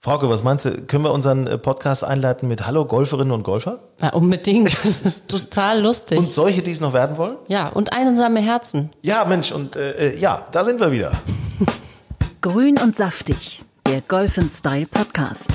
Frauke, was meinst du? Können wir unseren äh, Podcast einleiten mit Hallo Golferinnen und Golfer? Ja, unbedingt. Das ist total lustig. Und solche, die es noch werden wollen? ja, und einsame Herzen. Ja, Mensch, und äh, äh, ja, da sind wir wieder. Grün und saftig, der Golf Style Podcast.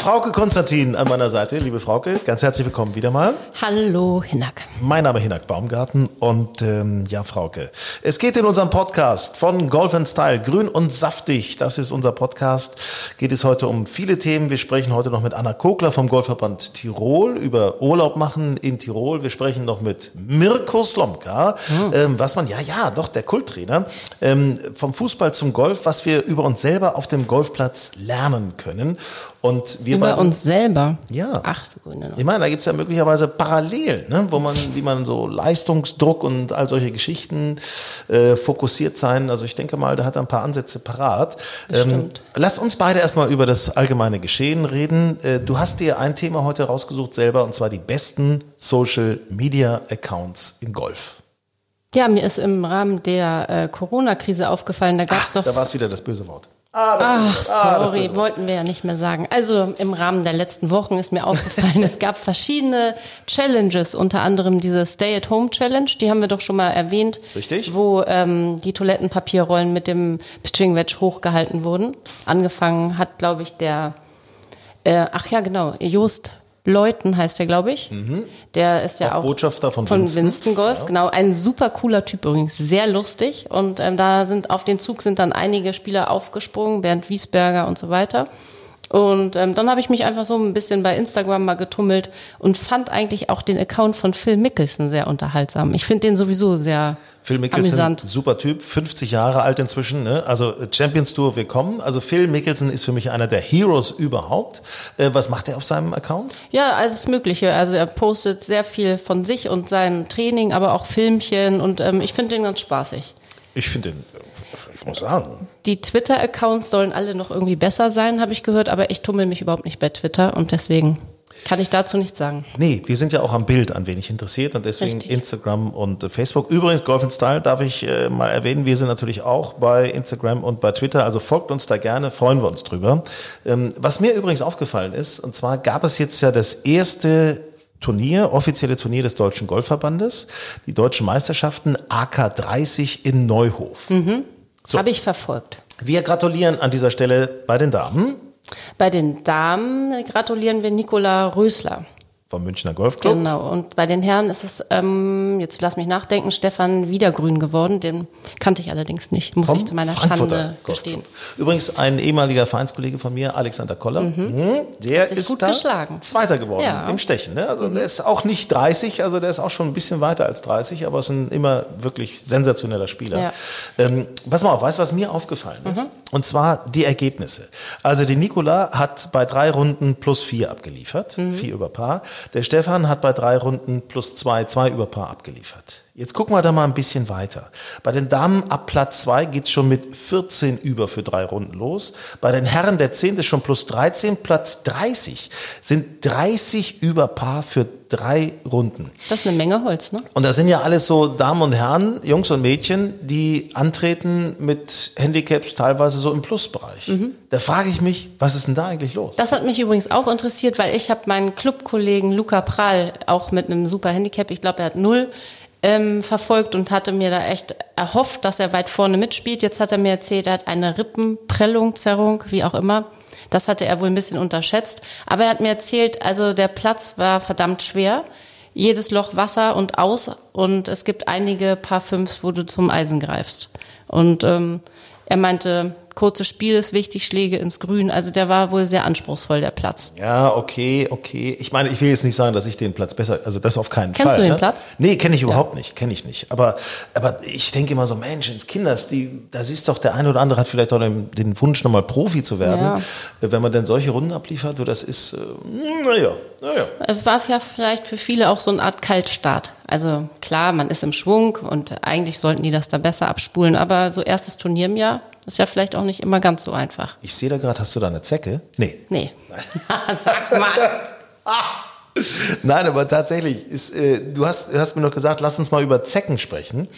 Frauke Konstantin an meiner Seite. Liebe Frauke, ganz herzlich willkommen wieder mal. Hallo, Hinak. Mein Name ist Hinak Baumgarten und ähm, ja, Frauke. Es geht in unserem Podcast von Golf Style, grün und saftig. Das ist unser Podcast. Geht es heute um viele Themen. Wir sprechen heute noch mit Anna Kogler vom Golfverband Tirol über Urlaub machen in Tirol. Wir sprechen noch mit Mirko Slomka, ähm, was man, ja, ja, doch, der Kulttrainer, ähm, vom Fußball zum Golf, was wir über uns selber auf dem Golfplatz lernen können. Und wir Über beiden- uns selber. Ja. Ach, du Grüne. ich meine, da gibt's ja möglicherweise Parallelen, ne? wo man, wie man so Leistungsdruck und all solche Geschichten äh, fokussiert sein. Also ich denke mal, da hat er ein paar Ansätze parat. Ähm, lass uns beide erstmal über das allgemeine Geschehen reden. Äh, du hast dir ein Thema heute rausgesucht selber, und zwar die besten Social Media Accounts im Golf. Ja, mir ist im Rahmen der äh, Corona-Krise aufgefallen, da gab es doch Da war es wieder das böse Wort. Ach, das sorry, Wort. wollten wir ja nicht mehr sagen. Also im Rahmen der letzten Wochen ist mir aufgefallen, es gab verschiedene Challenges, unter anderem diese Stay-at-Home-Challenge, die haben wir doch schon mal erwähnt. Richtig. Wo ähm, die Toilettenpapierrollen mit dem Pitching Wedge hochgehalten wurden. Angefangen hat, glaube ich, der, äh, ach ja, genau, Jost Leuten heißt der, glaube ich. Der ist ja Mhm. Auch auch, Botschafter von von Winston. Winston, Golf, genau. Ein super cooler Typ übrigens, sehr lustig. Und ähm, da sind auf den Zug sind dann einige Spieler aufgesprungen, Bernd Wiesberger und so weiter. Und ähm, dann habe ich mich einfach so ein bisschen bei Instagram mal getummelt und fand eigentlich auch den Account von Phil Mickelson sehr unterhaltsam. Ich finde den sowieso sehr Phil Mickelson, amüsant. super Typ, 50 Jahre alt inzwischen. Ne? Also äh, Champions Tour, willkommen. Also Phil Mickelson ist für mich einer der Heroes überhaupt. Äh, was macht er auf seinem Account? Ja, alles Mögliche. Also er postet sehr viel von sich und seinem Training, aber auch Filmchen und ähm, ich finde den ganz spaßig. Ich finde den, ich muss sagen, Die Twitter-Accounts sollen alle noch irgendwie besser sein, habe ich gehört, aber ich tummel mich überhaupt nicht bei Twitter und deswegen kann ich dazu nichts sagen. nee, wir sind ja auch am Bild ein wenig interessiert und deswegen Richtig. Instagram und Facebook. Übrigens, Golf in Style darf ich äh, mal erwähnen, wir sind natürlich auch bei Instagram und bei Twitter, also folgt uns da gerne, freuen wir uns drüber. Ähm, was mir übrigens aufgefallen ist, und zwar gab es jetzt ja das erste Turnier, offizielle Turnier des Deutschen Golfverbandes, die deutschen Meisterschaften AK30 in Neuhof. So. Habe ich verfolgt. Wir gratulieren an dieser Stelle bei den Damen Bei den Damen gratulieren wir Nicola Rösler. Vom Münchner Golfclub. Genau. Und bei den Herren ist es, ähm, jetzt lass mich nachdenken, Stefan Wiedergrün geworden. Den kannte ich allerdings nicht, muss ich zu meiner Schande gestehen. Übrigens ein ehemaliger Vereinskollege von mir, Alexander Koller, mhm. der sich ist gut geschlagen. Zweiter geworden Ja. Mhm. im Stechen. Ne? Also der ist auch nicht 30, also der ist auch schon ein bisschen weiter als 30, aber ist ein immer wirklich sensationeller Spieler. Ja. Ähm, pass mal auf, weißt du, was mir aufgefallen ist? Mhm. Und zwar die Ergebnisse. Also die Nicola hat bei drei Runden plus vier abgeliefert, Mhm. vier über Paar. Der Stefan hat bei drei Runden plus zwei, zwei über Paar abgeliefert. Jetzt gucken wir da mal ein bisschen weiter. Bei den Damen ab Platz zwei geht's schon mit 14 über für drei Runden los. Bei den Herren der zehnte schon plus 13, Platz 30 sind 30 über Paar für drei Runden. Das ist eine Menge Holz, ne? Und das sind ja alles so Damen und Herren, Jungs und Mädchen, die antreten mit Handicaps teilweise so im Plusbereich. Da frage ich mich, was ist denn da eigentlich los? Das hat mich übrigens auch interessiert, weil ich habe meinen Clubkollegen Luca Prall auch mit einem super Handicap, ich glaube, er hat null, ähm, verfolgt und hatte mir da echt erhofft, dass er weit vorne mitspielt. Jetzt hat er mir erzählt, er hat eine Rippenprellung, Zerrung, wie auch immer. Das hatte er wohl ein bisschen unterschätzt. Aber er hat mir erzählt, also der Platz war verdammt schwer. Jedes Loch Wasser und aus. Und es gibt einige Paar Fünfs, wo du zum Eisen greifst. Und ähm, er meinte, kurzes Spiel ist wichtig, Schläge ins Grün. Also der war wohl sehr anspruchsvoll, der Platz. Ja, okay, okay. Ich meine, ich will jetzt nicht sagen, dass ich den Platz besser, also das auf keinen Kennst Fall. du den ne? Platz? Nee, kenne ich überhaupt nicht, kenne ich nicht. Aber, aber ich denke immer so, Mensch, ins Kinders, die, da siehst doch, der eine oder andere hat vielleicht auch den, den Wunsch, nochmal Profi zu werden. Ja. Wenn man denn solche Runden abliefert, so das ist, äh, naja, naja. Es war ja vielleicht für viele auch so eine Art Kaltstart. Also klar, man ist im Schwung und eigentlich sollten die das da besser abspulen, aber so erstes Turnier im Jahr ist ja vielleicht auch nicht immer ganz so einfach. Ich sehe da gerade, hast du da eine Zecke? Nee. Nee. Sag mal. Nein, aber tatsächlich, ist, äh, du hast, hast mir noch gesagt, lass uns mal über Zecken sprechen.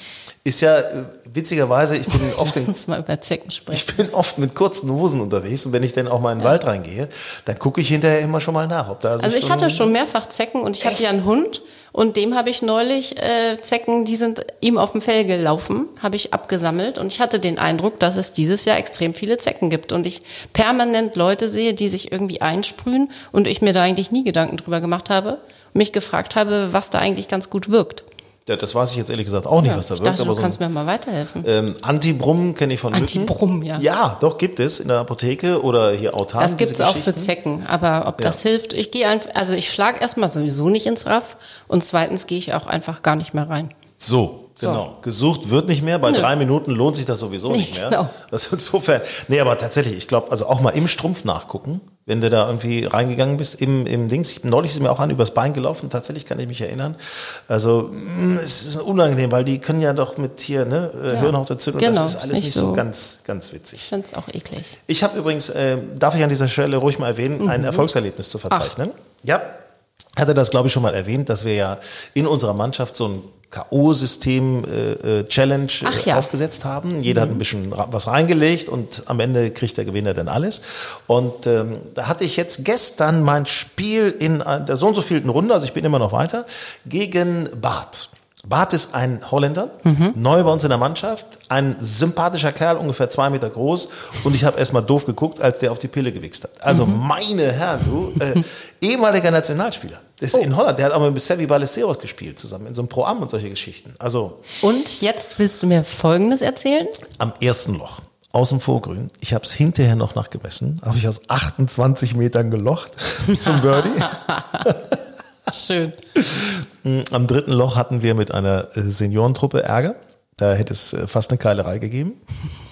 Ist ja äh, witzigerweise, ich bin oft in, mal über Zecken sprechen. ich bin oft mit kurzen Hosen unterwegs und wenn ich dann auch mal in den Wald reingehe, dann gucke ich hinterher immer schon mal nach, ob da Also ich so hatte schon mehrfach Zecken und ich habe ja einen Hund und dem habe ich neulich äh, Zecken, die sind ihm auf dem Fell gelaufen, habe ich abgesammelt und ich hatte den Eindruck, dass es dieses Jahr extrem viele Zecken gibt und ich permanent Leute sehe, die sich irgendwie einsprühen und ich mir da eigentlich nie Gedanken drüber gemacht habe und mich gefragt habe, was da eigentlich ganz gut wirkt. Ja, das weiß ich jetzt ehrlich gesagt auch nicht, Ja, was da wirkt. dachte, aber du so ein- kannst mir mal weiterhelfen. Ähm, Antibrumm kenne ich von Mücken. Antibrumm, ja. Ja, doch, gibt es in der Apotheke oder hier autark. Das gibt's diese auch für. Zecken, aber ob das hilft, ich gehe einfach, also ich schlage erstmal sowieso nicht ins Raff und zweitens gehe ich auch einfach gar nicht mehr rein. So, genau. Gesucht wird nicht mehr. Bei Nö. drei Minuten lohnt sich das sowieso Nee, nicht mehr. genau. Also insofern, nee, aber tatsächlich, ich glaube, also auch mal im Strumpf nachgucken, wenn du da irgendwie reingegangen bist, im, im Dings. Ich, neulich ist mir auch an übers Bein gelaufen, tatsächlich kann ich mich erinnern. Also, mh, es ist unangenehm, weil die können ja doch mit hier, ne, äh, Ja. Hirnhautentzündung, Genau, das ist alles nicht nicht so, so- ganz, ganz witzig. Ich finde es auch eklig. Ich habe übrigens, äh, darf ich an dieser Stelle ruhig mal erwähnen, Mhm. ein Erfolgserlebnis zu verzeichnen. Ja, hatte das, glaube ich, schon mal erwähnt, dass wir ja in unserer Mannschaft so ein K.O.-System-Challenge äh, Ach ja. aufgesetzt haben. Jeder hat ein bisschen ra- was reingelegt und am Ende kriegt der Gewinner dann alles. Und ähm, da hatte ich jetzt gestern mein Spiel in äh, der so und so vielten Runde, also ich bin immer noch weiter, gegen Bart. Bart ist ein Holländer, neu bei uns in der Mannschaft, ein sympathischer Kerl, ungefähr zwei Meter groß. Und ich habe erst mal doof geguckt, als der auf die Pille gewichst hat. Also meine Herren, du, äh, ehemaliger Nationalspieler. Das ist in Holland, der hat auch mit Sevi Ballesteros gespielt zusammen, in so einem Pro-Am und solche Geschichten. Also Und jetzt willst du mir Folgendes erzählen? am ersten Loch. Aus dem Vorgrün. Ich habe es hinterher noch nachgemessen. Habe ich aus 28 Metern gelocht zum Birdie. Schön. Am dritten Loch hatten wir mit einer äh, Seniorentruppe Ärger. Da hätte es äh, fast eine Keilerei gegeben.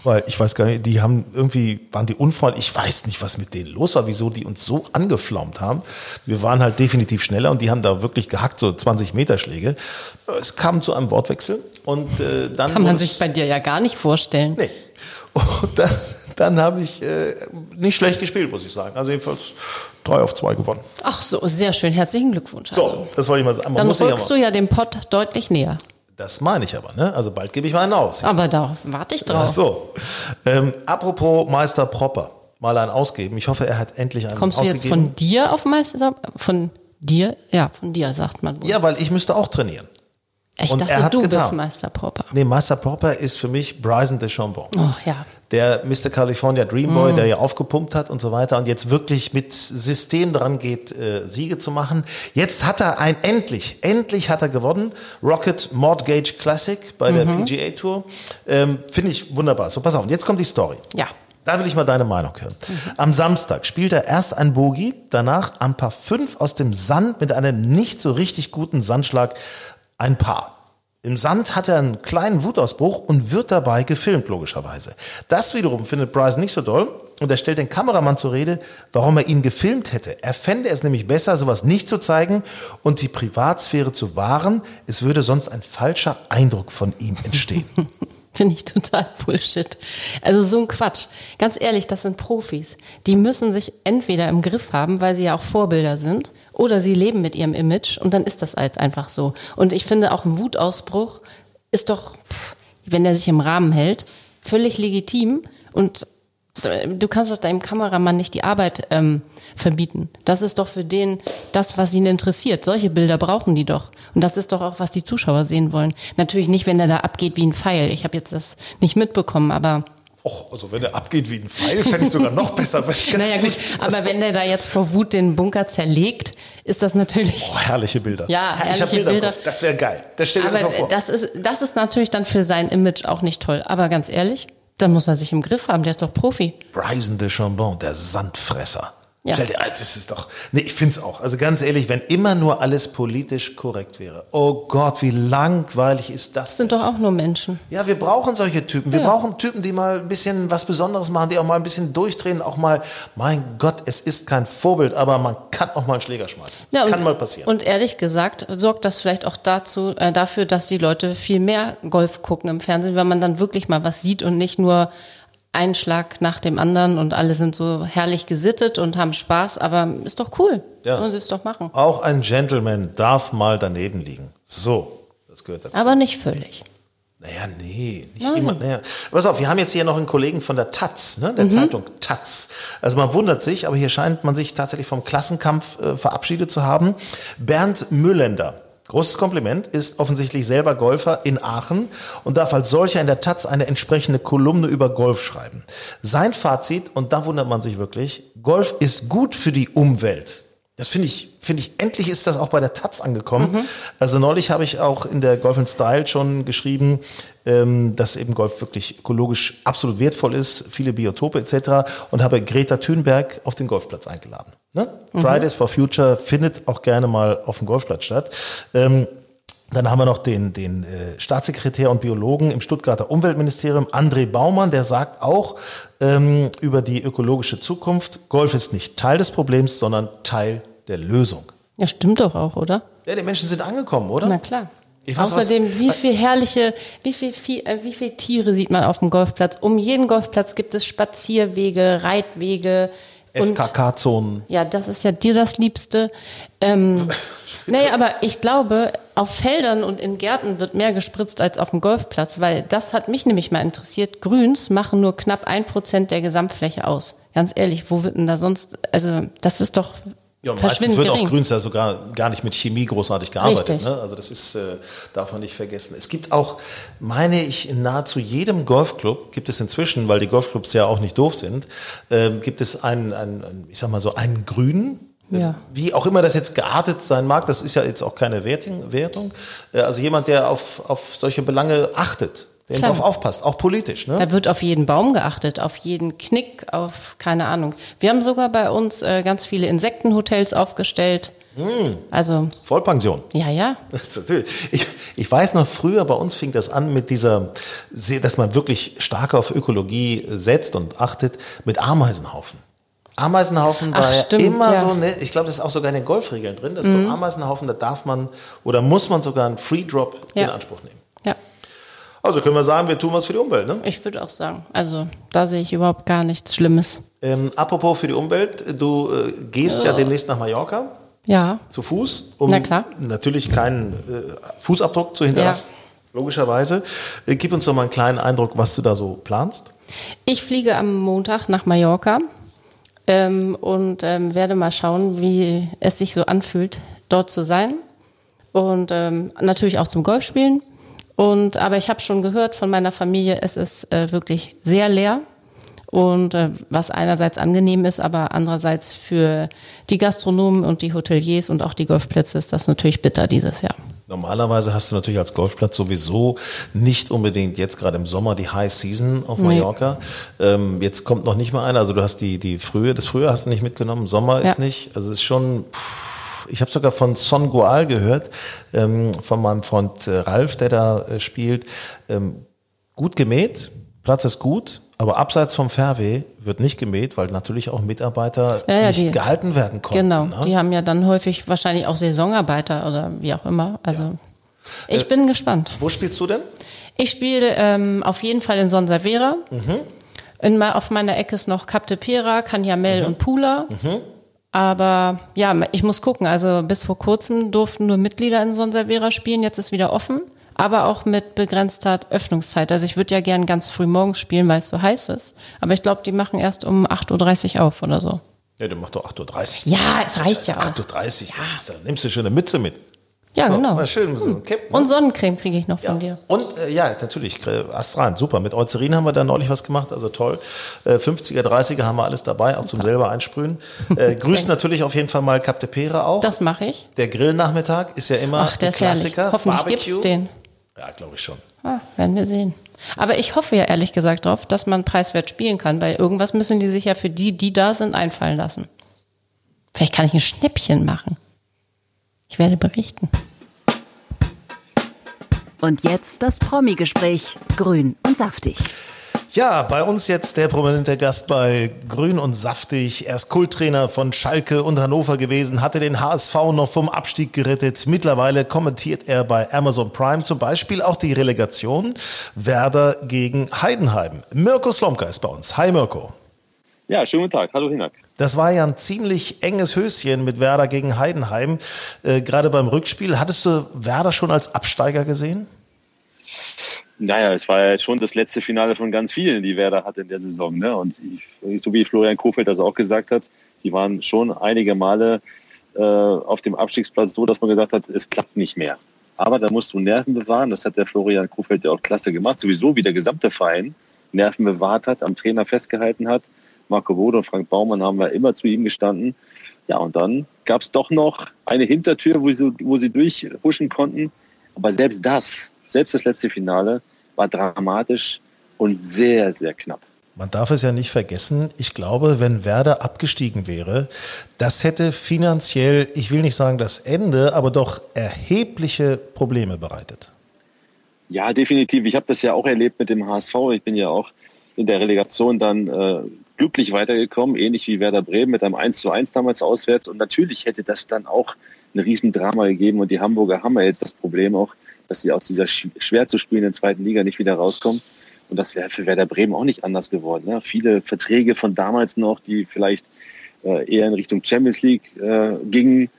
Weil ich weiß gar nicht, die haben irgendwie, waren die unfreundlich. Ich weiß nicht, was mit denen los war, wieso die uns so angeflaumt haben. Wir waren halt definitiv schneller und die haben da wirklich gehackt, so 20 Meter Schläge. Es kam zu einem Wortwechsel und äh, dann. Kann man sich bei dir ja gar nicht vorstellen. Nee. Und dann, dann habe ich äh, nicht schlecht gespielt, muss ich sagen. Also jedenfalls drei auf zwei gewonnen. Ach so, sehr schön. Herzlichen Glückwunsch. So, das wollte ich mal sagen. Man Dann rückst du ja dem Pott deutlich näher. das meine ich aber, ne? Also bald gebe ich mal einen aus. Aber darauf warte ich drauf. Ach so. Ähm, apropos Meister Propper, mal einen ausgeben. Ich hoffe, er hat endlich einen Kommst du jetzt ausgegeben. von dir auf Meister? Von dir? Ja, von dir sagt man. wohl. ja, weil ich müsste auch trainieren. ich und dachte, er hat's du getan. bist Meister Popper. Nee, Meister Propper ist für mich Bryson DeChambeau. Oh ja. Der Mr. California Dreamboy, der ja aufgepumpt hat und so weiter und jetzt wirklich mit System dran geht, äh, Siege zu machen. Jetzt hat er ein, endlich, endlich hat er gewonnen. Rocket Mortgage Classic bei der PGA Tour. Ähm, Finde ich wunderbar. So, pass auf, und jetzt kommt die Story. Ja. Da will ich mal deine Meinung hören. Am Samstag spielt er erst ein Bogey, danach am Paar 5 aus dem Sand mit einem nicht so richtig guten Sandschlag ein Paar. Im Sand hat er einen kleinen Wutausbruch und wird dabei gefilmt, logischerweise. Das wiederum findet Bryson nicht so doll und er stellt den Kameramann zur Rede, warum er ihn gefilmt hätte. Er fände es nämlich besser, sowas nicht zu zeigen und die Privatsphäre zu wahren. Es würde sonst ein falscher Eindruck von ihm entstehen. Finde ich total Bullshit. Also so ein Quatsch. Ganz ehrlich, das sind Profis. Die müssen sich entweder im Griff haben, weil sie ja auch Vorbilder sind, oder sie leben mit ihrem Image und dann ist das halt einfach so. Und ich finde auch ein Wutausbruch ist doch, wenn der sich im Rahmen hält, völlig legitim und äh, du kannst doch deinem Kameramann nicht die Arbeit ähm, verbieten. Das ist doch für den das, was ihn interessiert. Solche Bilder brauchen die doch. Und das ist doch auch, was die Zuschauer sehen wollen. Natürlich nicht, wenn er da abgeht wie ein Pfeil. Ich habe jetzt das nicht mitbekommen, aber Och, also wenn er abgeht wie ein Pfeil, fände ich sogar noch besser. Weil ich naja gut. Aber wenn der da jetzt vor Wut den Bunker zerlegt, ist das natürlich. Oh, herrliche Bilder. Ja, ich herrliche Bilder. im Bilder. Kopf. Das wäre geil. Das stell dir das mal Aber vor. das ist, das ist natürlich dann für sein Image auch nicht toll. Aber ganz ehrlich, da muss er sich im Griff haben. Der ist doch Profi. Bryson de Chambon, der Sandfresser. Ja. Dir, das ist doch, nee, ich find's auch. Also ganz ehrlich, wenn immer nur alles politisch korrekt wäre. Oh Gott, wie langweilig ist das? Das sind doch auch nur Menschen. Ja, wir brauchen solche Typen. Wir Ja. brauchen Typen, die mal ein bisschen was Besonderes machen, die auch mal ein bisschen durchdrehen, auch mal, mein Gott, es ist kein Vorbild, aber man kann auch mal einen Schläger schmeißen. Das Ja, und, kann mal passieren. Und ehrlich gesagt sorgt das vielleicht auch dazu, äh, dafür, dass die Leute viel mehr Golf gucken im Fernsehen, weil man dann wirklich mal was sieht und nicht nur einen Schlag nach dem anderen und alle sind so herrlich gesittet und haben Spaß, aber ist doch cool. Ja. Sollen sie es doch machen. auch ein Gentleman darf mal daneben liegen. So, das gehört dazu. Aber nicht völlig. Naja, nee, nicht Nein. immer. Naja. Pass auf, wir haben jetzt hier noch einen Kollegen von der Taz, ne, der mhm. Zeitung Taz. Also man wundert sich, aber hier scheint man sich tatsächlich vom Klassenkampf äh, verabschiedet zu haben. Bernd Müllender. Großes Kompliment, ist offensichtlich selber Golfer in Aachen und darf als solcher in der Taz eine entsprechende Kolumne über Golf schreiben. Sein Fazit, und da wundert man sich wirklich, Golf ist gut für die Umwelt. Das finde ich, finde ich, endlich ist das auch bei der Taz angekommen. Mhm. Also neulich habe ich auch in der Golf Style schon geschrieben, ähm, dass eben Golf wirklich ökologisch absolut wertvoll ist, viele Biotope etc. und habe Greta Thunberg auf den Golfplatz eingeladen. Ne? Mhm. Fridays for Future findet auch gerne mal auf dem Golfplatz statt. Ähm, dann haben wir noch den, den äh, Staatssekretär und Biologen im Stuttgarter Umweltministerium, André Baumann, der sagt auch ähm, über die ökologische Zukunft, Golf ist nicht Teil des Problems, sondern Teil der Lösung. Ja, stimmt doch auch, oder? Ja, die Menschen sind angekommen, oder? Na klar. Weiß, Außerdem, was, wie viel herrliche, wie viel, viel, äh, wie viel Tiere sieht man auf dem Golfplatz? Um jeden Golfplatz gibt es Spazierwege, Reitwege. FKK-Zonen. Ja, das ist ja dir das Liebste. Ähm, naja, aber ich glaube, auf Feldern und in Gärten wird mehr gespritzt als auf dem Golfplatz, weil das hat mich nämlich mal interessiert. Grüns machen nur knapp ein Prozent der Gesamtfläche aus. Ganz ehrlich, wo wird denn da sonst, also das ist doch ja, und meistens wird gering. auf Grüns ja sogar gar nicht mit Chemie großartig gearbeitet. Ne? Also das ist, äh, darf man nicht vergessen. Es gibt auch, meine ich, in nahezu jedem Golfclub gibt es inzwischen, weil die Golfclubs ja auch nicht doof sind, äh, gibt es einen, einen, ich sag mal so, einen Grünen, ja. Wie auch immer das jetzt geartet sein mag, das ist ja jetzt auch keine Wertung. Wertung. Äh, also jemand, der auf, auf solche Belange achtet der darauf aufpasst, auch politisch. Ne? Da wird auf jeden Baum geachtet, auf jeden Knick, auf keine Ahnung. Wir haben sogar bei uns äh, ganz viele Insektenhotels aufgestellt. Hm. Also Vollpension. Ja, ja. Ich, ich weiß noch früher, bei uns fing das an mit dieser, dass man wirklich stark auf Ökologie setzt und achtet, mit Ameisenhaufen. Ameisenhaufen war Ach, stimmt, ja immer ja. so, ne, ich glaube, das ist auch sogar in den Golfregeln drin, dass mhm. Ameisenhaufen, da darf man oder muss man sogar einen Free Drop ja. in Anspruch nehmen. Also können wir sagen, wir tun was für die Umwelt, ne? Ich würde auch sagen. Also da sehe ich überhaupt gar nichts Schlimmes. Ähm, apropos für die Umwelt, du äh, gehst ja. ja demnächst nach Mallorca. Ja. Zu Fuß, um Na klar. natürlich keinen äh, Fußabdruck zu hinterlassen. Ja. Logischerweise. Äh, gib uns doch mal einen kleinen Eindruck, was du da so planst. Ich fliege am Montag nach Mallorca ähm, und ähm, werde mal schauen, wie es sich so anfühlt, dort zu sein. Und ähm, natürlich auch zum Golfspielen. Und aber ich habe schon gehört von meiner Familie, es ist äh, wirklich sehr leer. Und äh, was einerseits angenehm ist, aber andererseits für die Gastronomen und die Hoteliers und auch die Golfplätze ist das natürlich bitter dieses Jahr. Normalerweise hast du natürlich als Golfplatz sowieso nicht unbedingt jetzt gerade im Sommer die High Season auf Mallorca. Nee. Ähm, jetzt kommt noch nicht mal einer. Also du hast die, die Frühe, das Frühjahr hast du nicht mitgenommen, Sommer ja. ist nicht. Also es ist schon. Pff, ich habe sogar von Son Goal gehört, ähm, von meinem Freund äh, Ralf, der da äh, spielt. Ähm, gut gemäht, Platz ist gut, aber abseits vom Fairway wird nicht gemäht, weil natürlich auch Mitarbeiter ja, ja, nicht die, gehalten werden konnten. Genau, ne? die haben ja dann häufig wahrscheinlich auch Saisonarbeiter oder wie auch immer. Also ja. ich äh, bin gespannt. Wo spielst du denn? Ich spiele ähm, auf jeden Fall in Sonservera. Mhm. In, auf meiner Ecke ist noch Cap de Pera, Canyamel mhm. und Pula. Mhm. Aber ja, ich muss gucken. Also bis vor kurzem durften nur Mitglieder in Sonservera spielen. Jetzt ist wieder offen, aber auch mit begrenzter Öffnungszeit. Also ich würde ja gern ganz früh morgens spielen, weil es so heiß ist. Aber ich glaube, die machen erst um 8.30 Uhr auf oder so. Ja, du machst doch 8.30 Uhr. Ja, es reicht ja auch. 8.30 Uhr, das ja. ist, da nimmst du schon eine Mütze mit. Ja, so, genau. Mal schön so hm. Ne? Und Sonnencreme kriege ich noch ja. von dir. Und äh, ja, natürlich, Astral, super. Mit Eucerin haben wir da neulich was gemacht, also toll. Äh, 50er, 30er haben wir alles dabei, auch zum selber einsprühen. Äh, grüßt natürlich auf jeden Fall mal Cap de Pere auch. Das mache ich. Der Grillnachmittag ist ja immer Ach, der ein Klassiker. Ist Hoffentlich gibt es den. Ja, glaube ich schon. Ah, werden wir sehen. Aber ich hoffe ja ehrlich gesagt darauf, dass man preiswert spielen kann, weil irgendwas müssen die sich ja für die, die da sind, einfallen lassen. Vielleicht kann ich ein Schnäppchen machen. Ich werde berichten. Und jetzt das Promi-Gespräch. Grün und saftig. Ja, bei uns jetzt der prominente Gast bei Grün und Saftig. Er ist Kulttrainer von Schalke und Hannover gewesen, hatte den HSV noch vom Abstieg gerettet. Mittlerweile kommentiert er bei Amazon Prime zum Beispiel auch die Relegation Werder gegen Heidenheim. Mirko Slomka ist bei uns. Hi Mirko. Ja, schönen guten Tag. Hallo Hinak. Das war ja ein ziemlich enges Höschen mit Werder gegen Heidenheim. Äh, Gerade beim Rückspiel. Hattest du Werder schon als Absteiger gesehen? Naja, es war ja schon das letzte Finale von ganz vielen, die Werder hatte in der Saison. Ne? Und ich, so wie Florian Kofeld das auch gesagt hat, sie waren schon einige Male äh, auf dem Abstiegsplatz so, dass man gesagt hat, es klappt nicht mehr. Aber da musst du Nerven bewahren. Das hat der Florian Kofeld ja auch klasse gemacht. Sowieso wie der gesamte Verein Nerven bewahrt hat, am Trainer festgehalten hat. Marco Bode und Frank Baumann haben wir immer zu ihm gestanden. Ja, und dann gab es doch noch eine Hintertür, wo sie, wo sie durchhuschen konnten. Aber selbst das, selbst das letzte Finale, war dramatisch und sehr, sehr knapp. Man darf es ja nicht vergessen, ich glaube, wenn Werder abgestiegen wäre, das hätte finanziell, ich will nicht sagen das Ende, aber doch erhebliche Probleme bereitet. Ja, definitiv. Ich habe das ja auch erlebt mit dem HSV. Ich bin ja auch in der Relegation dann äh, glücklich weitergekommen, ähnlich wie Werder Bremen mit einem 1 zu 1 damals auswärts. Und natürlich hätte das dann auch ein Riesendrama gegeben. Und die Hamburger haben ja jetzt das Problem auch, dass sie aus dieser schwer zu spielenden zweiten Liga nicht wieder rauskommen. Und das wäre für Werder Bremen auch nicht anders geworden. Ne? Viele Verträge von damals noch, die vielleicht äh, eher in Richtung Champions League äh, gingen,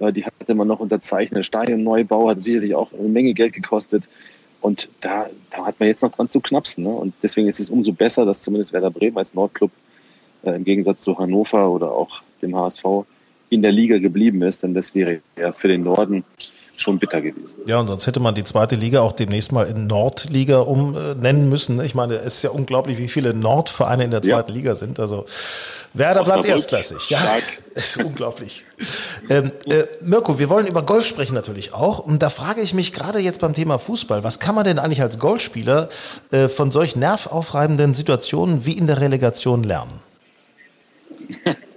äh, die hatte man noch unterzeichnet. Stadionneubau hat sicherlich auch eine Menge Geld gekostet. Und da, da hat man jetzt noch dran zu knapsen. Ne? Und deswegen ist es umso besser, dass zumindest Werder Bremen als Nordclub äh, im Gegensatz zu Hannover oder auch dem HSV in der Liga geblieben ist. Denn das wäre ja für den Norden schon bitter gewesen. Ja, und sonst hätte man die zweite Liga auch demnächst mal in Nordliga umnennen müssen. Ich meine, es ist ja unglaublich, wie viele Nordvereine in der zweiten ja. Liga sind. Also Werder bleibt erstklassig. Ja, ist unglaublich. ähm, äh, Mirko, wir wollen über Golf sprechen natürlich auch. Und da frage ich mich gerade jetzt beim Thema Fußball, was kann man denn eigentlich als Golfspieler äh, von solch nervaufreibenden Situationen wie in der Relegation lernen?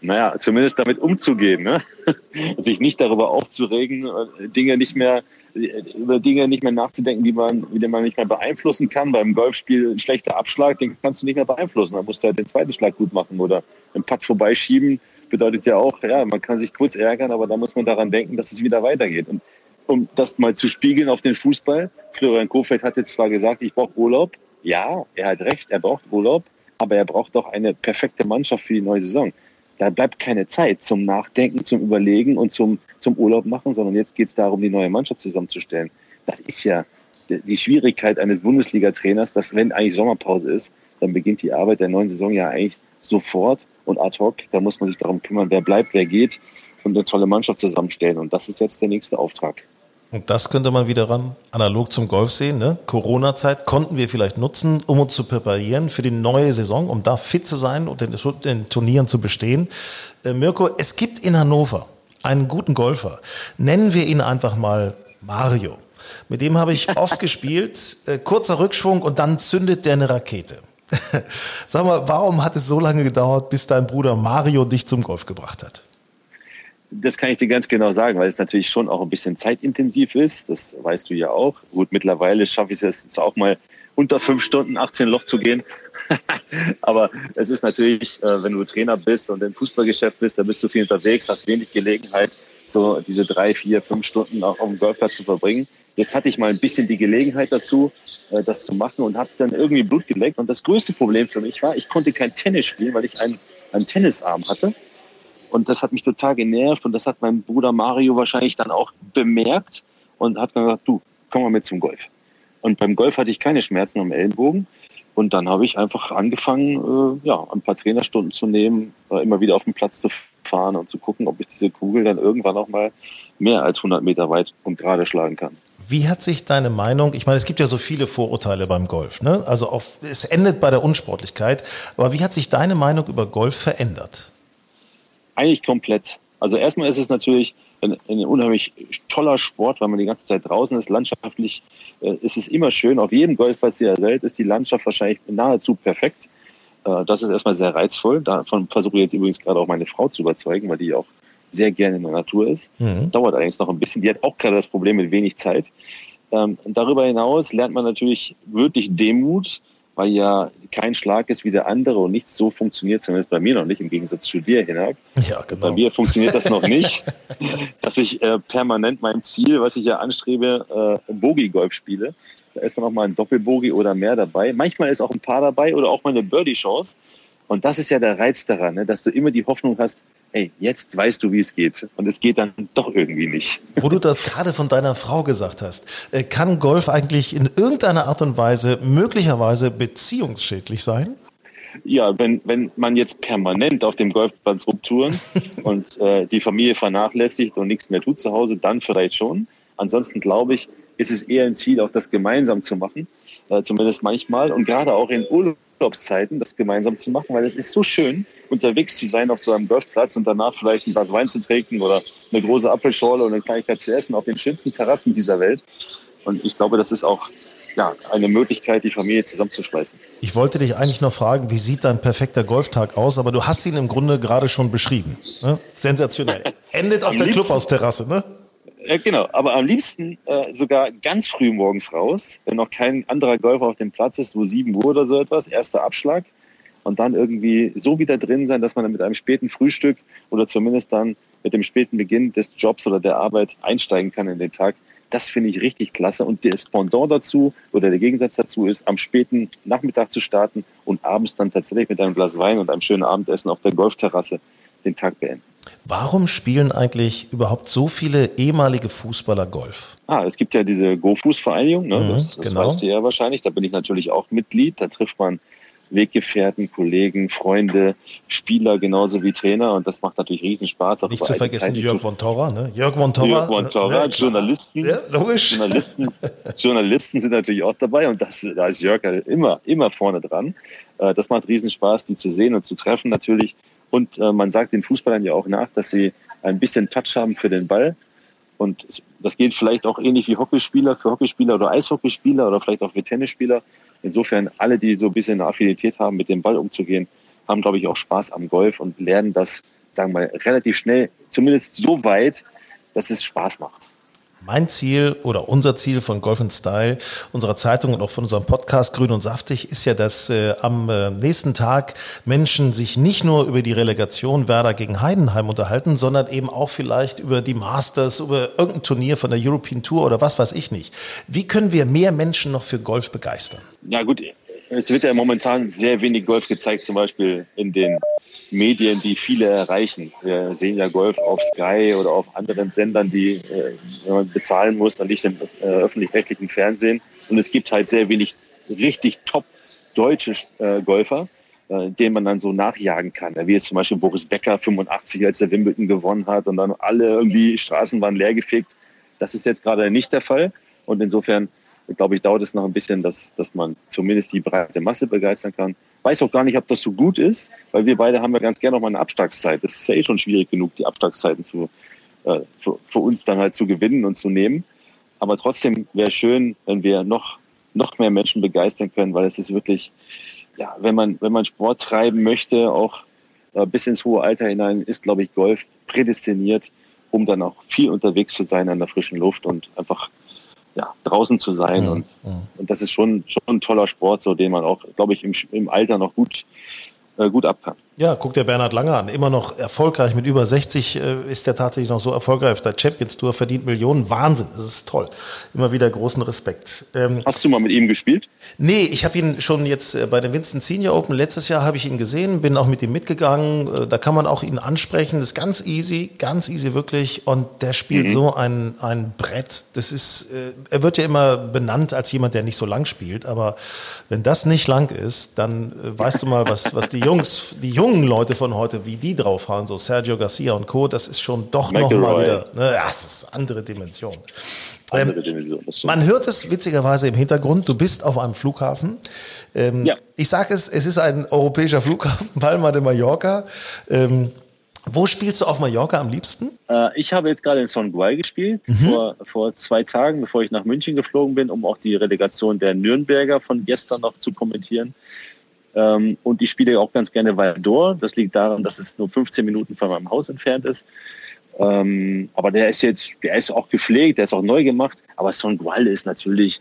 naja, zumindest damit umzugehen, ne? sich nicht darüber aufzuregen, äh, Dinge nicht mehr, über Dinge nicht mehr nachzudenken, die man, die man nicht mehr beeinflussen kann. Beim Golfspiel ein schlechter Abschlag, den kannst du nicht mehr beeinflussen. Da musst du halt den zweiten Schlag gut machen oder einen Putt vorbeischieben. Bedeutet ja auch, ja, man kann sich kurz ärgern, aber da muss man daran denken, dass es wieder weitergeht. Und um das mal zu spiegeln auf den Fußball, Florian Kofeld hat jetzt zwar gesagt, ich brauche Urlaub. Ja, er hat recht, er braucht Urlaub aber er braucht doch eine perfekte Mannschaft für die neue Saison. Da bleibt keine Zeit zum Nachdenken, zum Überlegen und zum, zum Urlaub machen, sondern jetzt geht es darum, die neue Mannschaft zusammenzustellen. Das ist ja die Schwierigkeit eines Bundesliga-Trainers, dass wenn eigentlich Sommerpause ist, dann beginnt die Arbeit der neuen Saison ja eigentlich sofort und ad hoc. Da muss man sich darum kümmern, wer bleibt, wer geht und eine tolle Mannschaft zusammenstellen. Und das ist jetzt der nächste Auftrag. Und das könnte man wiederum analog zum Golf sehen. Ne? Corona-Zeit konnten wir vielleicht nutzen, um uns zu präparieren für die neue Saison, um da fit zu sein und den, den Turnieren zu bestehen. Äh, Mirko, es gibt in Hannover einen guten Golfer. Nennen wir ihn einfach mal Mario. Mit dem habe ich oft gespielt. Äh, kurzer Rückschwung und dann zündet der eine Rakete. Sag mal, warum hat es so lange gedauert, bis dein Bruder Mario dich zum Golf gebracht hat? Das kann ich dir ganz genau sagen, weil es natürlich schon auch ein bisschen zeitintensiv ist. Das weißt du ja auch. Gut, mittlerweile schaffe ich es jetzt auch mal unter fünf Stunden 18 Loch zu gehen. Aber es ist natürlich, äh, wenn du Trainer bist und im Fußballgeschäft bist, da bist du viel unterwegs, hast wenig Gelegenheit, so diese drei, vier, fünf Stunden auch auf dem Golfplatz zu verbringen. Jetzt hatte ich mal ein bisschen die Gelegenheit dazu, äh, das zu machen und habe dann irgendwie Blut geleckt. Und das größte Problem für mich war, ich konnte kein Tennis spielen, weil ich einen, einen Tennisarm hatte. Und das hat mich total genervt und das hat mein Bruder Mario wahrscheinlich dann auch bemerkt und hat gesagt, du, komm mal mit zum Golf. Und beim Golf hatte ich keine Schmerzen am Ellenbogen. Und dann habe ich einfach angefangen, äh, ja, ein paar Trainerstunden zu nehmen, äh, immer wieder auf den Platz zu fahren und zu gucken, ob ich diese Kugel dann irgendwann auch mal mehr als 100 Meter weit und gerade schlagen kann. Wie hat sich deine Meinung, ich meine, es gibt ja so viele Vorurteile beim Golf, ne? Also auf, es endet bei der Unsportlichkeit, aber wie hat sich deine Meinung über Golf verändert? Eigentlich komplett. Also erstmal ist es natürlich ein, ein, unheimlich toller Sport, weil man die ganze Zeit draußen ist. Landschaftlich äh, ist es immer schön. Auf jedem Golfplatz der Welt ist die Landschaft wahrscheinlich nahezu perfekt. Äh, das ist erstmal sehr reizvoll. Davon versuche ich jetzt übrigens gerade auch meine Frau zu überzeugen, weil die auch sehr gerne in der Natur ist. Mhm. Dauert allerdings noch ein bisschen. Die hat auch gerade das Problem mit wenig Zeit. Ähm, darüber hinaus lernt man natürlich wirklich Demut, weil ja kein Schlag ist wie der andere und nichts so funktioniert, zumindest bei mir noch nicht, im Gegensatz zu dir, Hinak. Ja, genau. Bei mir funktioniert das noch nicht, dass ich äh, permanent mein Ziel, was ich ja anstrebe, äh, Bogie-Golf spiele. Da ist dann auch mal ein Doppelbogie oder mehr dabei. Manchmal ist auch ein Paar dabei oder auch mal eine Birdie-Chance. Und das ist ja der Reiz daran, ne? dass du immer die Hoffnung hast, ey, jetzt weißt du, wie es geht. Und es geht dann doch irgendwie nicht. Wo du das gerade von deiner Frau gesagt hast, äh, kann Golf eigentlich in irgendeiner Art und Weise möglicherweise beziehungsschädlich sein? Ja, wenn, wenn man jetzt permanent auf dem Golfplatz rumtouren und äh, die Familie vernachlässigt und nichts mehr tut zu Hause, dann vielleicht schon. Ansonsten glaube ich, ist es eher ein Ziel, auch das gemeinsam zu machen, äh, zumindest manchmal und gerade auch in Urlaubszeiten das gemeinsam zu machen, weil es ist so schön, unterwegs zu sein auf so einem Golfplatz und danach vielleicht ein Glas Wein zu trinken oder eine große Apfelschorle oder eine Kleinigkeit zu essen auf den schönsten Terrassen dieser Welt. Und ich glaube, das ist auch ja, eine Möglichkeit, die Familie zusammenzuschweißen. Ich wollte dich eigentlich noch fragen, wie sieht dein perfekter Golftag aus? Aber du hast ihn im Grunde gerade schon beschrieben. Ne? Sensationell. Endet auf der Clubhausterrasse, ne? Ja, genau, aber am liebsten äh, sogar ganz früh morgens raus, wenn noch kein anderer Golfer auf dem Platz ist, so 7 Uhr oder so etwas, erster Abschlag und dann irgendwie so wieder drin sein, dass man dann mit einem späten Frühstück oder zumindest dann mit dem späten Beginn des Jobs oder der Arbeit einsteigen kann in den Tag. Das finde ich richtig klasse. Und das Pendant dazu oder der Gegensatz dazu ist, am späten Nachmittag zu starten und abends dann tatsächlich mit einem Glas Wein und einem schönen Abendessen auf der Golfterrasse den Tag beenden. Warum spielen eigentlich überhaupt so viele ehemalige Fußballer Golf? Ah, es gibt ja diese Go-Fuß-Vereinigung, ne? Mhm, das, das genau. weißt du ja wahrscheinlich. Da bin ich natürlich auch Mitglied. Da trifft man Weggefährten, Kollegen, Freunde, Spieler genauso wie Trainer und das macht natürlich riesen Spaß. Nicht zu vergessen Jörg von Torra, ne? Jörg von Torra. Jörg von Torra, ja, Journalisten. Ja, logisch. Journalisten, Journalisten sind natürlich auch dabei und das, da ist Jörg halt immer, immer vorne dran. Äh, das macht riesen Spaß, die zu sehen und zu treffen natürlich. Und äh, man sagt den Fußballern ja auch nach, dass sie ein bisschen Touch haben für den Ball. Und das geht vielleicht auch ähnlich wie Hockeyspieler für Hockeyspieler oder Eishockeyspieler oder vielleicht auch für Tennisspieler. Insofern alle, die so ein bisschen eine Affinität haben, mit dem Ball umzugehen, haben, glaube ich, auch Spaß am Golf und lernen das, sagen wir mal, relativ schnell, zumindest so weit, dass es Spaß macht. Mein Ziel oder unser Ziel von Golf Style, unserer Zeitung und auch von unserem Podcast Grün und Saftig ist ja, dass äh, am äh, nächsten Tag Menschen sich nicht nur über die Relegation Werder gegen Heidenheim unterhalten, sondern eben auch vielleicht über die Masters, über irgendein Turnier von der European Tour oder was weiß ich nicht. Wie können wir mehr Menschen noch für Golf begeistern? Ja gut, es wird ja momentan sehr wenig Golf gezeigt, zum Beispiel in den Medien, die viele erreichen. Wir sehen ja Golf auf Sky oder auf anderen Sendern, die äh, man bezahlen muss, dann nicht im äh, öffentlich-rechtlichen Fernsehen. Und es gibt halt sehr wenig richtig top deutsche äh, Golfer, denen man dann so nachjagen kann. Wie jetzt zum Beispiel Boris Becker 85, als der Wimbledon gewonnen hat und dann alle irgendwie Straßen waren leergefegt. Das ist jetzt gerade nicht der Fall. Und insofern glaube ich, dauert es noch ein bisschen, dass, dass man zumindest die breite Masse begeistern kann. Weiß auch gar nicht, ob das so gut ist, weil wir beide haben ja ganz gerne noch mal eine Abschlagszeit. Das ist ja eh schon schwierig genug, die Abschlagszeiten zu, äh, für, für uns dann halt zu gewinnen und zu nehmen. Aber trotzdem wäre schön, wenn wir noch, noch mehr Menschen begeistern können, weil es ist wirklich, ja, wenn man, wenn man Sport treiben möchte, auch äh, bis ins hohe Alter hinein, ist, glaube ich, Golf prädestiniert, um dann auch viel unterwegs zu sein an der frischen Luft und einfach ja, draußen zu sein. Ja, und, ja. und das ist schon, schon ein toller Sport, so den man auch, glaube ich, im, im Alter noch gut, äh, gut ab kann. Ja, guck dir Bernhard Lange an. Immer noch erfolgreich. Mit über 60 äh, ist er tatsächlich noch so erfolgreich auf der Champions Tour, verdient Millionen. Wahnsinn. Das ist toll. Immer wieder großen Respekt. Ähm, Hast du mal mit ihm gespielt? Nee, ich habe ihn schon jetzt äh, bei den Winston Senior Open letztes Jahr habe ich ihn gesehen, bin auch mit ihm mitgegangen. Äh, da kann man auch ihn ansprechen. Das ist ganz easy, ganz easy wirklich. Und der spielt mhm. so ein, ein Brett. Das ist, äh, er wird ja immer benannt als jemand, der nicht so lang spielt. Aber wenn das nicht lang ist, dann äh, weißt du mal, was, was die Jungs, die Jungs jungen Leute von heute, wie die draufhauen, so Sergio Garcia und Co., das ist schon doch nochmal wieder, ne, ja, das ist andere Dimension. Andere ähm, Dimension man hört es witzigerweise im Hintergrund, du bist auf einem Flughafen. Ähm, ja. Ich sage es, es ist ein europäischer Flughafen, Palma de Mallorca. Ähm, wo spielst du auf Mallorca am liebsten? Äh, ich habe jetzt gerade in Songuay gespielt, mhm. vor, vor zwei Tagen, bevor ich nach München geflogen bin, um auch die Relegation der Nürnberger von gestern noch zu kommentieren. Ähm, und ich spiele auch ganz gerne Valdor. Das liegt daran, dass es nur 15 Minuten von meinem Haus entfernt ist. Ähm, aber der ist jetzt, der ist auch gepflegt, der ist auch neu gemacht. Aber Son Gual ist natürlich,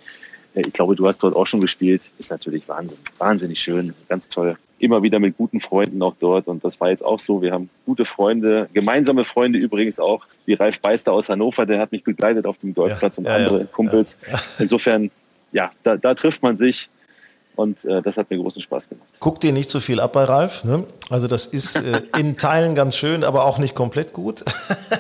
äh, ich glaube, du hast dort auch schon gespielt, ist natürlich Wahnsinn, wahnsinnig schön, ganz toll. Immer wieder mit guten Freunden auch dort. Und das war jetzt auch so. Wir haben gute Freunde, gemeinsame Freunde übrigens auch, wie Ralf Beister aus Hannover, der hat mich begleitet auf dem Golfplatz ja, und ja, andere ja, Kumpels. Insofern, ja, da, da trifft man sich Und äh, das hat mir großen Spaß gemacht. Guck dir nicht zu viel ab bei Ralf. Ne? Also das ist äh, in Teilen ganz schön, aber auch nicht komplett gut.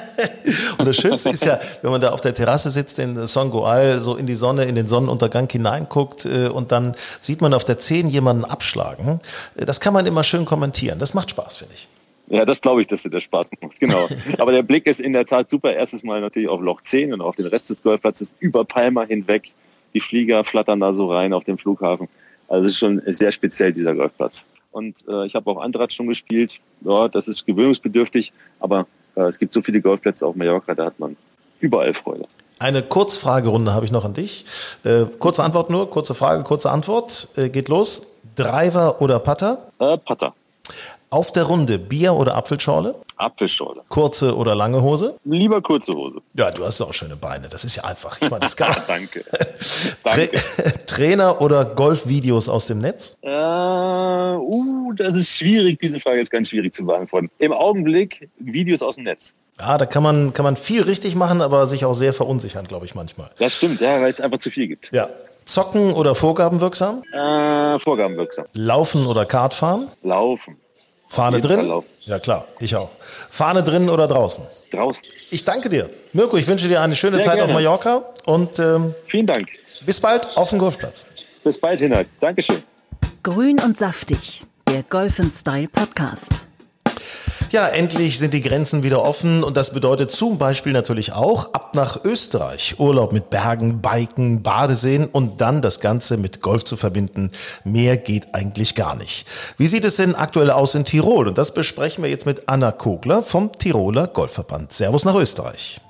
und das Schönste ist ja, wenn man da auf der Terrasse sitzt in Son Goal, so in die Sonne, in den Sonnenuntergang hineinguckt äh, und dann sieht man auf der 10 jemanden abschlagen. Das kann man immer schön kommentieren. Das macht Spaß, finde ich. Ja, das glaube ich, dass dir das Spaß macht, genau. Aber der Blick ist in der Tat super. Erstes Mal natürlich auf Loch 10 und auf den Rest des Golfplatzes über Palma hinweg. Die Flieger flattern da so rein auf den Flughafen. Also es ist schon sehr speziell, dieser Golfplatz. Und äh, ich habe auch Andrad schon gespielt. Ja, das ist gewöhnungsbedürftig, aber äh, es gibt so viele Golfplätze auf Mallorca, da hat man überall Freude. Eine Kurzfragerunde habe ich noch an dich. Äh, kurze Antwort nur, kurze Frage, kurze Antwort. Äh, geht los. Driver oder Putter? Äh, Putter. Auf der Runde Bier oder Apfelschorle? Apfelschorle. Kurze oder lange Hose? Lieber kurze Hose. Ja, du hast auch schöne Beine. Das ist ja einfach. Ich meine, das kann. Danke. Tra Trainer oder Golfvideos aus dem Netz? Äh, uh, das ist schwierig. Diese Frage ist ganz schwierig zu beantworten. Im Augenblick Videos aus dem Netz. Ja, da kann man, kann man viel richtig machen, aber sich auch sehr verunsichern, glaube ich, manchmal. Das stimmt, ja, weil es einfach zu viel gibt. Ja. Zocken oder vorgabenwirksam? Äh, vorgabenwirksam. Laufen oder Kartfahren? Laufen. Fahne drin? Ja klar, ich auch. Fahne drin oder draußen? Draußen. Ich danke dir. Mirko, ich wünsche dir eine schöne Sehr Zeit gerne. auf Mallorca und ähm, Vielen Dank. bis bald auf dem Golfplatz. Bis bald, Hinhalt. Dankeschön. Grün und saftig, der Golf Style Podcast. Ja, endlich sind die Grenzen wieder offen und das bedeutet zum Beispiel natürlich auch ab nach Österreich. Urlaub mit Bergen, Biken, Badeseen und dann das Ganze mit Golf zu verbinden. Mehr geht eigentlich gar nicht. Wie sieht es denn aktuell aus in Tirol? Und das besprechen wir jetzt mit Anna Kogler vom Tiroler Golfverband. Servus nach Österreich.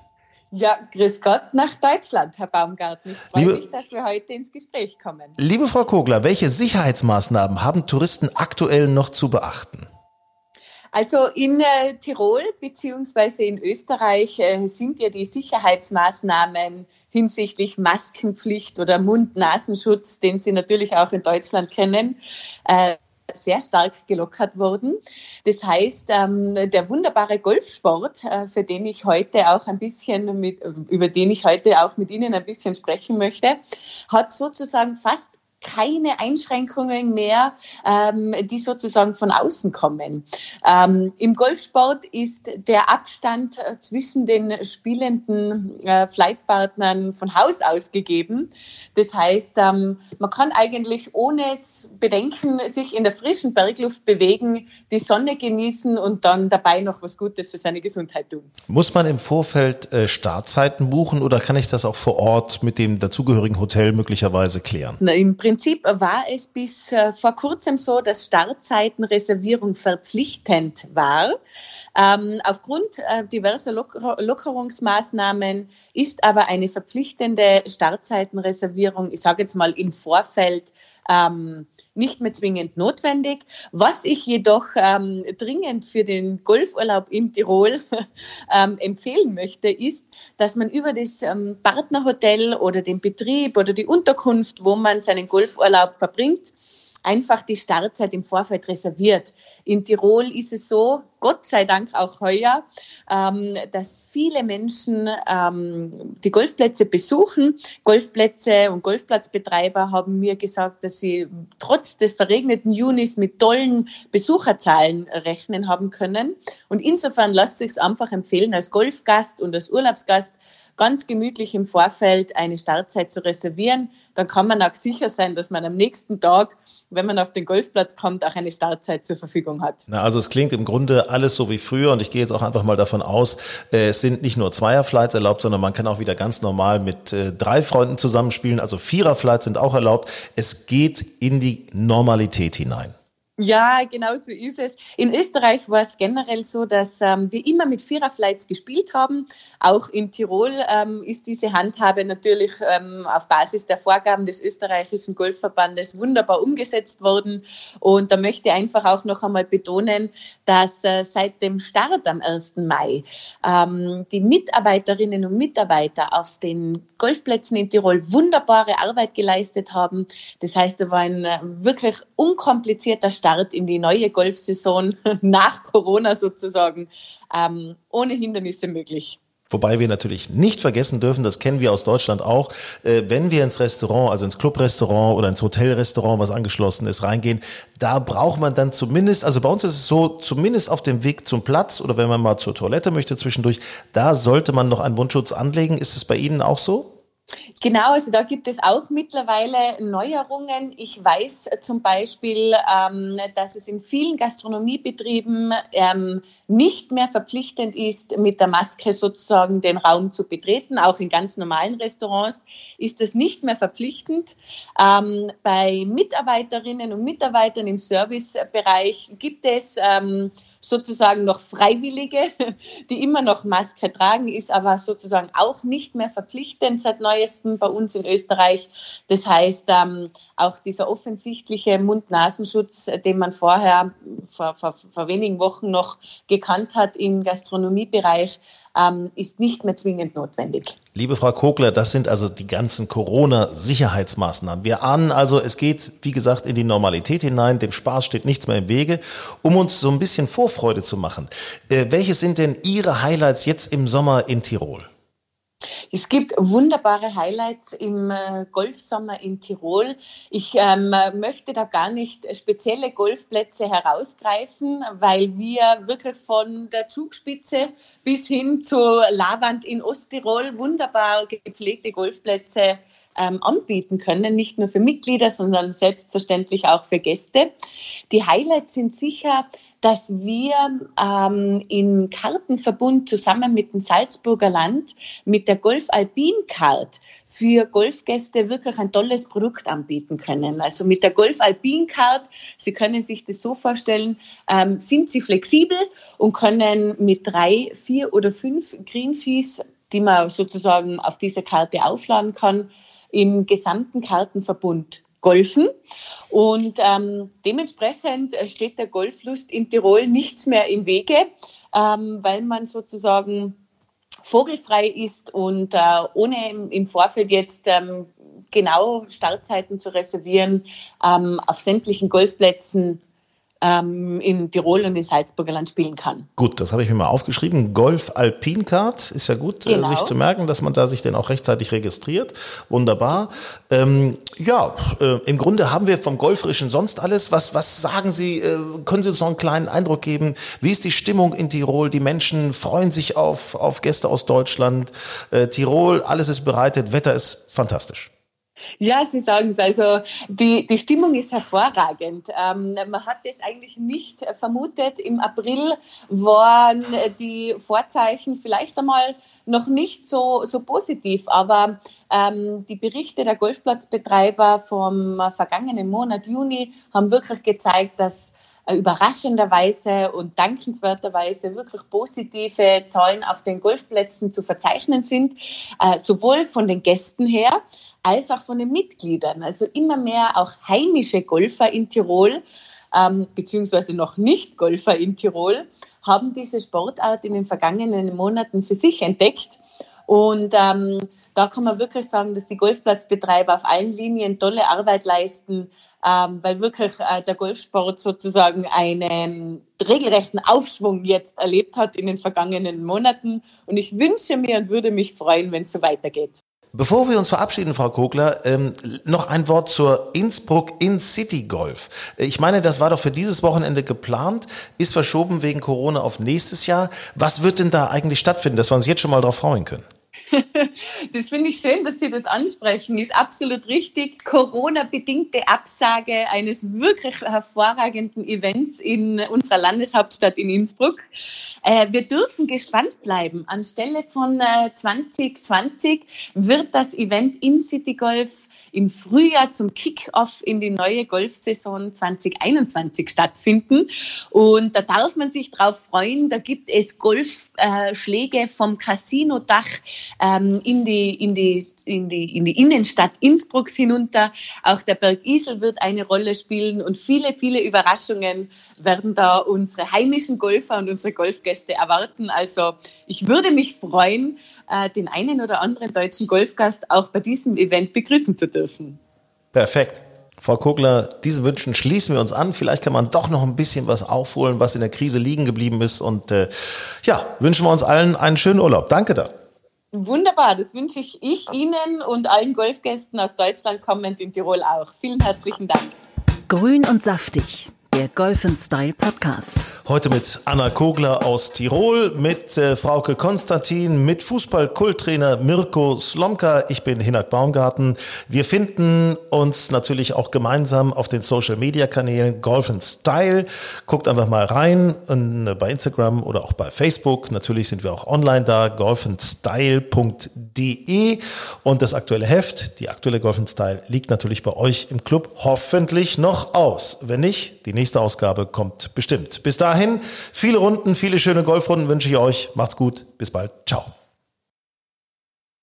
Ja, grüß Gott nach Deutschland, Herr Baumgarten. Ich freue Liebe- mich, dass wir heute ins Gespräch kommen. Liebe Frau Kogler, welche Sicherheitsmaßnahmen haben Touristen aktuell noch zu beachten? Also in äh, Tirol beziehungsweise in Österreich äh, sind ja die Sicherheitsmaßnahmen hinsichtlich Maskenpflicht oder Mund-Nasenschutz, den Sie natürlich auch in Deutschland kennen, äh, sehr stark gelockert worden. Das heißt, ähm, der wunderbare Golfsport, äh, für den ich heute auch ein bisschen mit, über den ich heute auch mit Ihnen ein bisschen sprechen möchte, hat sozusagen fast keine Einschränkungen mehr, ähm, die sozusagen von außen kommen. Ähm, Im Golfsport ist der Abstand äh, zwischen den spielenden äh, Flightpartnern von Haus aus gegeben. Das heißt, ähm, man kann eigentlich ohne Bedenken sich in der frischen Bergluft bewegen, die Sonne genießen und dann dabei noch was Gutes für seine Gesundheit tun. Muss man im Vorfeld äh, Startzeiten buchen oder kann ich das auch vor Ort mit dem dazugehörigen Hotel möglicherweise klären? Na, Im Prinzip war es bis äh, vor kurzem so, dass Startzeitenreservierung verpflichtend war. Ähm, aufgrund äh, diverser Locker Lockerungsmaßnahmen ist aber eine verpflichtende Startzeitenreservierung, ich sage jetzt mal im Vorfeld, ähm, nicht mehr zwingend notwendig. Was ich jedoch ähm, dringend für den Golfurlaub in Tirol ähm, empfehlen möchte, ist, dass man über das ähm, Partnerhotel oder den Betrieb oder die Unterkunft, wo man seinen Golfurlaub verbringt, einfach die Startzeit im Vorfeld reserviert. In Tirol ist es so, Gott sei Dank auch heuer, ähm, dass viele Menschen ähm, die Golfplätze besuchen. Golfplätze und Golfplatzbetreiber haben mir gesagt, dass sie trotz des verregneten Junis mit tollen Besucherzahlen rechnen haben können. Und insofern lasst sich einfach empfehlen, als Golfgast und als Urlaubsgast ganz gemütlich im Vorfeld eine Startzeit zu reservieren. Dann kann man auch sicher sein, dass man am nächsten Tag, wenn man auf den Golfplatz kommt, auch eine Startzeit zur Verfügung hat. Na, also es klingt im Grunde alles so wie früher und ich gehe jetzt auch einfach mal davon aus, äh, es sind nicht nur Zweierflights erlaubt, sondern man kann auch wieder ganz normal mit äh, drei Freunden zusammenspielen. Also Viererflights sind auch erlaubt. Es geht in die Normalität hinein. Ja, genau so ist es. In Österreich war es generell so, dass ähm, wir immer mit Viererflights gespielt haben. Auch in Tirol ähm, ist diese Handhabe natürlich ähm, auf Basis der Vorgaben des österreichischen Golfverbandes wunderbar umgesetzt worden. Und da möchte ich einfach auch noch einmal betonen, dass äh, seit dem Start am 1. Mai ähm, die Mitarbeiterinnen und Mitarbeiter auf den Golfplätzen in Tirol wunderbare Arbeit geleistet haben. Das heißt, da war ein äh, wirklich unkomplizierter Start in die neue Golfsaison nach Corona sozusagen, ähm, ohne Hindernisse möglich. Wobei wir natürlich nicht vergessen dürfen, das kennen wir aus Deutschland auch, äh, wenn wir ins Restaurant, also ins Clubrestaurant oder ins Hotelrestaurant, was angeschlossen ist, reingehen, da braucht man dann zumindest, also bei uns ist es so, zumindest auf dem Weg zum Platz oder wenn man mal zur Toilette möchte zwischendurch, da sollte man noch einen Mundschutz anlegen. Ist es bei Ihnen auch so? Genau, also da gibt es auch mittlerweile Neuerungen. Ich weiß zum Beispiel, ähm, dass es in vielen Gastronomiebetrieben ähm, nicht mehr verpflichtend ist, mit der Maske sozusagen den Raum zu betreten. Auch in ganz normalen Restaurants ist es nicht mehr verpflichtend. Ähm, bei Mitarbeiterinnen und Mitarbeitern im Servicebereich gibt es ähm, sozusagen noch Freiwillige, die immer noch Maske tragen, ist aber sozusagen auch nicht mehr verpflichtend seit neuestem bei uns in Österreich. Das heißt, ähm, auch dieser offensichtliche Mund-Nasenschutz, den man vorher vor, vor, vor wenigen Wochen noch gekannt hat im Gastronomiebereich, ähm, ist nicht mehr zwingend notwendig. Liebe Frau Kogler, das sind also die ganzen Corona-Sicherheitsmaßnahmen. Wir ahnen also, es geht, wie gesagt, in die Normalität hinein. Dem Spaß steht nichts mehr im Wege. Um uns so ein bisschen Vorfreude zu machen, äh, welche sind denn Ihre Highlights jetzt im Sommer in Tirol? Es gibt wunderbare Highlights im äh, Golfsommer in Tirol. Ich ähm, möchte da gar nicht spezielle Golfplätze herausgreifen, weil wir wirklich von der Zugspitze bis hin zur Lavand in Osttirol wunderbar gepflegte Golfplätze ähm, anbieten können, nicht nur für Mitglieder, sondern selbstverständlich auch für Gäste. Die Highlights sind sicher dass wir ähm, in Kartenverbund zusammen mit dem Salzburger Land mit der Golf Alpin Card für Golfgäste wirklich ein tolles Produkt anbieten können. Also mit der Golf Alpin Card, Sie können sich das so vorstellen, ähm, sind Sie flexibel und können mit drei, vier oder fünf Green Fees, die man sozusagen auf dieser Karte aufladen kann, im gesamten Kartenverbund golfen. Und ähm, dementsprechend äh, steht der Golflust in Tirol nichts mehr im Wege, ähm, weil man sozusagen vogelfrei ist und äh, ohne im, im, Vorfeld jetzt ähm, genau Startzeiten zu reservieren, ähm, auf sämtlichen Golfplätzen ähm, in Tirol und in Salzburger Land spielen kann. Gut, das habe ich mir mal aufgeschrieben. Golf Alpin Card ist ja gut, äh, genau. äh, sich zu merken, dass man da sich denn auch rechtzeitig registriert. Wunderbar. Ähm, ja, äh, im Grunde haben wir vom Golferischen sonst alles. Was, was sagen Sie? Äh, können Sie uns noch einen kleinen Eindruck geben? Wie ist die Stimmung in Tirol? Die Menschen freuen sich auf, auf Gäste aus Deutschland. Äh, Tirol, alles ist bereitet, Wetter ist fantastisch. Ja, Sie sagen es. Also die, die Stimmung ist hervorragend. Ähm, man hat es eigentlich nicht vermutet. Im April waren die Vorzeichen vielleicht einmal noch nicht so, so positiv, aber ähm, die Berichte der Golfplatzbetreiber vom vergangenen Monat Juni haben wirklich gezeigt, dass äh, überraschenderweise und dankenswerterweise wirklich positive Zahlen auf den Golfplätzen zu verzeichnen sind, äh, sowohl von den Gästen her, als auch von den Mitgliedern. Also immer mehr auch heimische Golfer in Tirol, ähm, beziehungsweise noch nicht Golfer in Tirol, haben diese Sportart in den vergangenen Monaten für sich entdeckt. Und ähm, da kann man wirklich sagen, dass die Golfplatzbetreiber auf allen Linien tolle Arbeit leisten, ähm, weil wirklich äh, der Golfsport sozusagen einen regelrechten Aufschwung jetzt erlebt hat in den vergangenen Monaten. Und ich wünsche mir und würde mich freuen, wenn es so weitergeht. Bevor wir uns verabschieden, Frau Kogler, ähm, noch ein Wort zur Innsbruck In-City Golf. Ich meine, das war doch für dieses Wochenende geplant, ist verschoben wegen Corona auf nächstes Jahr. Was wird denn da eigentlich stattfinden, dass wir uns jetzt schon mal darauf freuen können? Das finde ich schön, dass Sie das ansprechen. Ist absolut richtig. Corona-bedingte Absage eines wirklich hervorragenden Events in unserer Landeshauptstadt in Innsbruck. Äh, wir dürfen gespannt bleiben. Anstelle von 2020 äh, wird das Event in City Golf im Frühjahr zum Kick-off in die neue Golfsaison 2021 stattfinden. Und da darf man sich drauf freuen. Da gibt es Golfschläge vom Casino-Dach ähm, in, die, in, die, in, die, in die Innenstadt Innsbrucks hinunter. Auch der Berg Isel wird eine Rolle spielen und viele, viele Überraschungen werden da unsere heimischen Golfer und unsere Golfgäste erwarten. Also ich würde mich freuen, äh, den einen oder anderen deutschen Golfgast auch bei diesem Event begrüßen zu dürfen. Perfekt. Frau Kogler, diesen Wünschen schließen wir uns an. Vielleicht kann man doch noch ein bisschen was aufholen, was in der Krise liegen geblieben ist. Und äh, ja, wünschen wir uns allen einen schönen Urlaub. Danke da. Wunderbar, das wünsche ich, ich Ihnen und allen Golfgästen aus Deutschland kommend in Tirol auch. Vielen herzlichen Dank. Grün und saftig der Golf Style Podcast. Heute mit Anna Kogler aus Tirol, mit äh, Frauke Konstantin, mit Fußball-Kulttrainer Mirko Slomka. Ich bin Hinak Baumgarten. Wir finden uns natürlich auch gemeinsam auf den Social Media Kanälen Golf Style. Guckt einfach mal rein in, äh, bei Instagram oder auch bei Facebook. Natürlich sind wir auch online da, golfenstyle.de. Und das aktuelle Heft, die aktuelle Golf Style, liegt natürlich bei euch im Club hoffentlich noch aus. Wenn nicht, die nächste Ausgabe kommt bestimmt. Bis dahin, viele Runden, viele schöne Golfrunden wünsche ich euch. Macht's gut. Bis bald. Ciao.